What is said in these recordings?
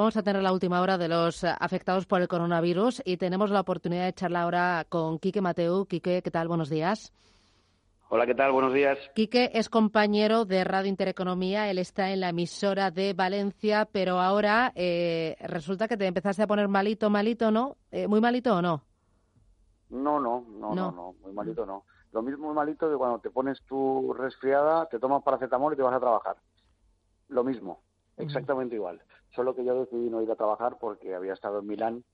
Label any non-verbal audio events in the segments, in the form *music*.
Vamos a tener la última hora de los afectados por el coronavirus y tenemos la oportunidad de charlar ahora con Quique Mateu. Quique, ¿qué tal? Buenos días. Hola, ¿qué tal? Buenos días. Quique es compañero de Radio Intereconomía. Él está en la emisora de Valencia, pero ahora eh, resulta que te empezaste a poner malito, malito, ¿no? Eh, ¿Muy malito o no? No, no, no, no, no, muy malito no. Lo mismo muy malito que cuando te pones tu resfriada, te tomas paracetamol y te vas a trabajar. Lo mismo, exactamente igual solo que yo decidí no ir a trabajar porque había estado en Milán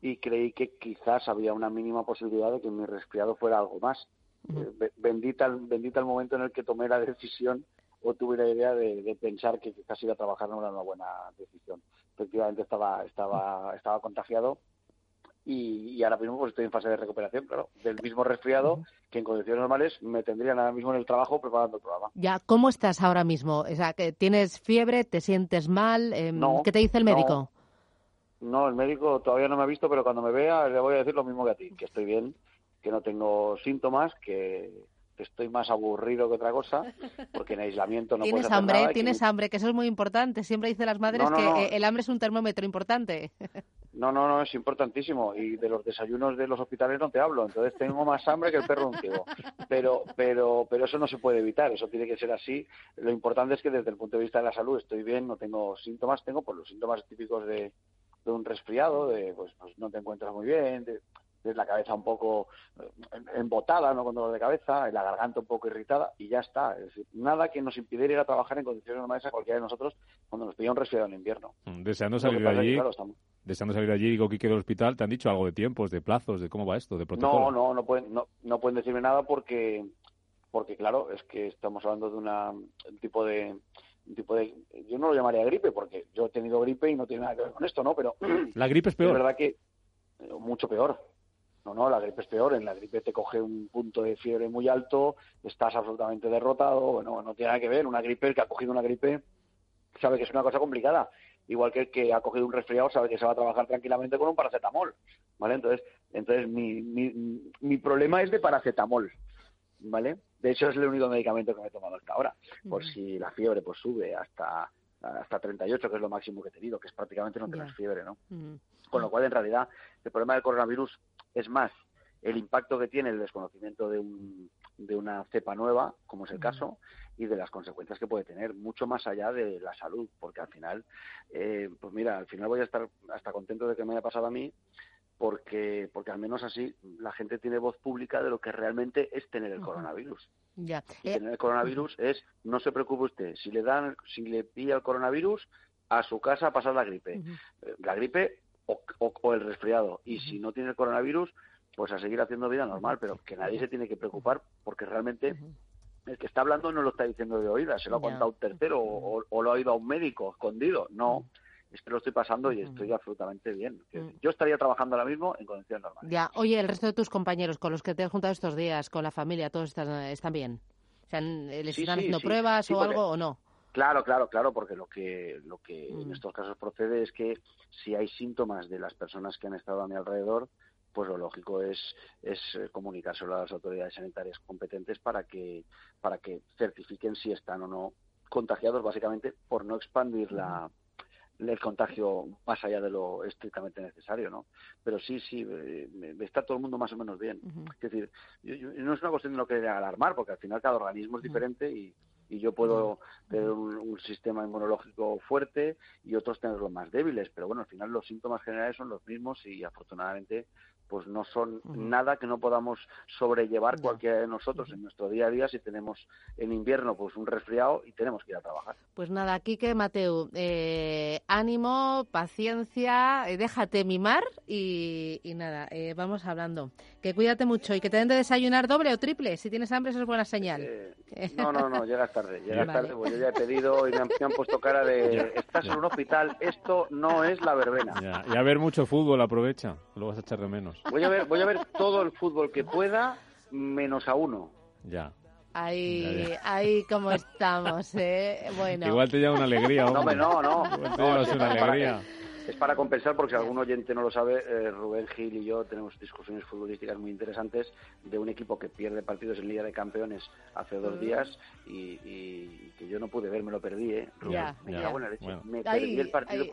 y creí que quizás había una mínima posibilidad de que mi resfriado fuera algo más. Eh, bendita, bendita el momento en el que tomé la *laughs* decisión o tuve la idea de, pensar que quizás ir a trabajar no era una buena decisión. Efectivamente estaba, estaba, estaba contagiado y, ahora mismo pues estoy en fase de recuperación, claro, del mismo resfriado que en condiciones normales me tendrían ahora mismo en el trabajo preparando el programa. Ya, ¿cómo estás ahora mismo? O sea, ¿tienes fiebre? ¿Te sientes mal? Em, ¿Qué te dice el médico? No. no, el médico todavía no me ha visto, pero cuando me vea le voy a decir lo mismo que a ti, que estoy bien, que no tengo síntomas, que estoy más aburrido que otra cosa, porque en aislamiento no ¿Tienes puedes hambre? ¿Tienes hambre? Que eso es muy importante. Siempre dicen las madres que el hambre es un termómetro importante. *laughs* No, no, no, es importantísimo. Y de los desayunos de los hospitales no te hablo. Entonces tengo más hambre que el perro ciego. Pero, pero, pero eso no se puede evitar. Eso tiene que ser así. Lo importante es que desde el punto de vista de la salud estoy bien, no tengo síntomas. Tengo pues los síntomas típicos de, de un resfriado, de pues, pues no te encuentras muy bien, de, la cabeza un poco eh, embotada, no con dolor de cabeza, la garganta un poco irritada y ya está. Es decir, nada que nos impidiera ir a trabajar en condiciones normales a cualquiera de nosotros cuando nos pilla un resfriado en invierno. Mm, deseando salir de allí, deseando salir de allí, digo que del hospital, ¿te han dicho algo de tiempos, de plazos, de cómo va esto, de protocolo? No, no, no pueden, no, no pueden decirme nada porque, porque claro, es que estamos hablando de una, un tipo de tipo de yo no lo llamaría gripe porque yo he tenido gripe y no tiene nada que ver con esto no pero la gripe es *clears throat* peor es verdad que eh, mucho peor no, no, la gripe es peor. En la gripe te coge un punto de fiebre muy alto, estás absolutamente derrotado. Bueno, no tiene nada que ver. Una gripe, el que ha cogido una gripe, sabe que es una cosa complicada. Igual que el que ha cogido un resfriado sabe que se va a trabajar tranquilamente con un paracetamol. ¿Vale? Entonces, entonces mi, mi, mi problema es de paracetamol. ¿Vale? De hecho, es el único medicamento que me he tomado hasta ahora. Por si la fiebre pues sube hasta hasta 38, que es lo máximo que he tenido, que es prácticamente no tener fiebre, ¿no? Con lo cual, en realidad, el problema del coronavirus es más el impacto que tiene el desconocimiento de, un, de una cepa nueva, como es el caso, y de las consecuencias que puede tener, mucho más allá de la salud, porque al final, eh, pues mira, al final voy a estar hasta contento de que me haya pasado a mí, porque, porque al menos así la gente tiene voz pública de lo que realmente es tener el coronavirus. Ya. Y eh, tener el coronavirus es, no se preocupe usted, si le dan, si le pilla el coronavirus, a su casa a pasar la gripe. Eh, la gripe o, el resfriado. Y si no tiene el coronavirus, pues a seguir haciendo vida normal, pero que nadie se tiene que preocupar porque realmente el que está hablando no lo está diciendo de oídas, se lo ha contado un tercero o, lo ha oído a un médico escondido. No, es que lo estoy pasando y estoy absolutamente bien. Yo estaría trabajando ahora mismo en condiciones normales. Ya, oye, el resto de tus compañeros con los que te has juntado estos días, con la familia, todos están, están bien. O sea, ¿les están haciendo pruebas o algo o no? Claro, claro, claro, porque lo que, lo que en estos casos procede es que si hay síntomas de las personas que han estado a mi alrededor, pues lo lógico es, es eh, comunicárselo a las autoridades sanitarias competentes para que, para que certifiquen si están o no contagiados, básicamente por no expandir la, el contagio más allá de lo estrictamente necesario, ¿no? Pero sí, sí, eh, está todo el mundo más o menos bien. Es decir, no es una cuestión de no querer alarmar, porque al final cada organismo es diferente y, y yo puedo tener un, sistema inmunológico fuerte y otros tenerlos más débiles, pero bueno, al final los síntomas generales son los mismos y afortunadamente pues no son nada que no podamos sobrellevar cualquiera de nosotros en nuestro día a día si tenemos en invierno pues un resfriado y tenemos que ir a trabajar. Pues nada, Quique Mateu, eh, ánimo, paciencia, eh, déjate mimar y, nada, eh, vamos hablando. Que cuídate mucho y que te den de desayunar doble o triple. Si tienes hambre eso es buena señal. no, no, no, llegas tarde, *laughs* llegas tarde, pues yo ya he pedido y me han, puesto cara de estás en un hospital, esto no es la verbena. y a ver mucho fútbol, aprovecha, lo vas a echar de menos. Voy a ver, voy a ver todo el fútbol que pueda, menos a uno. Ya. Ahí, ahí como estamos, ¿eh? Bueno. Igual te lleva una alegría, hombre. No, no, no. Igual te llevas una alegría. Es para compensar, porque si algún oyente no lo sabe, eh, Rubén Gil y yo tenemos discusiones futbolísticas muy interesantes de un equipo que pierde partidos en Liga de Campeones hace dos mm. días y, que yo no pude ver, me lo perdí, ¿eh? Rubén, me perdí el partido.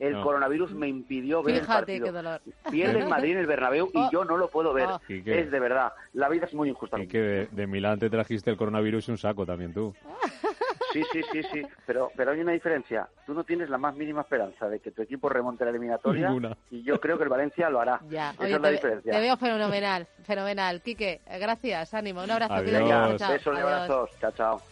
El coronavirus me impidió ver el partido. Qué dolor. Pierde en Madrid en el Bernabéu y oh. yo no lo puedo ver. Oh. Es de verdad, la vida es muy injusta. Y que de, de Milán te trajiste el coronavirus y un saco también tú. *laughs* Sí, sí, sí, sí, pero, pero hay una diferencia. Tú no tienes la más mínima esperanza de que tu equipo remonte la eliminatoria y yo creo que el Valencia lo hará. Ya. Esa es la diferencia. Te veo fenomenal, fenomenal. Quique, gracias, ánimo, un abrazo. Adiós. Besos y abrazos. Chao, chao.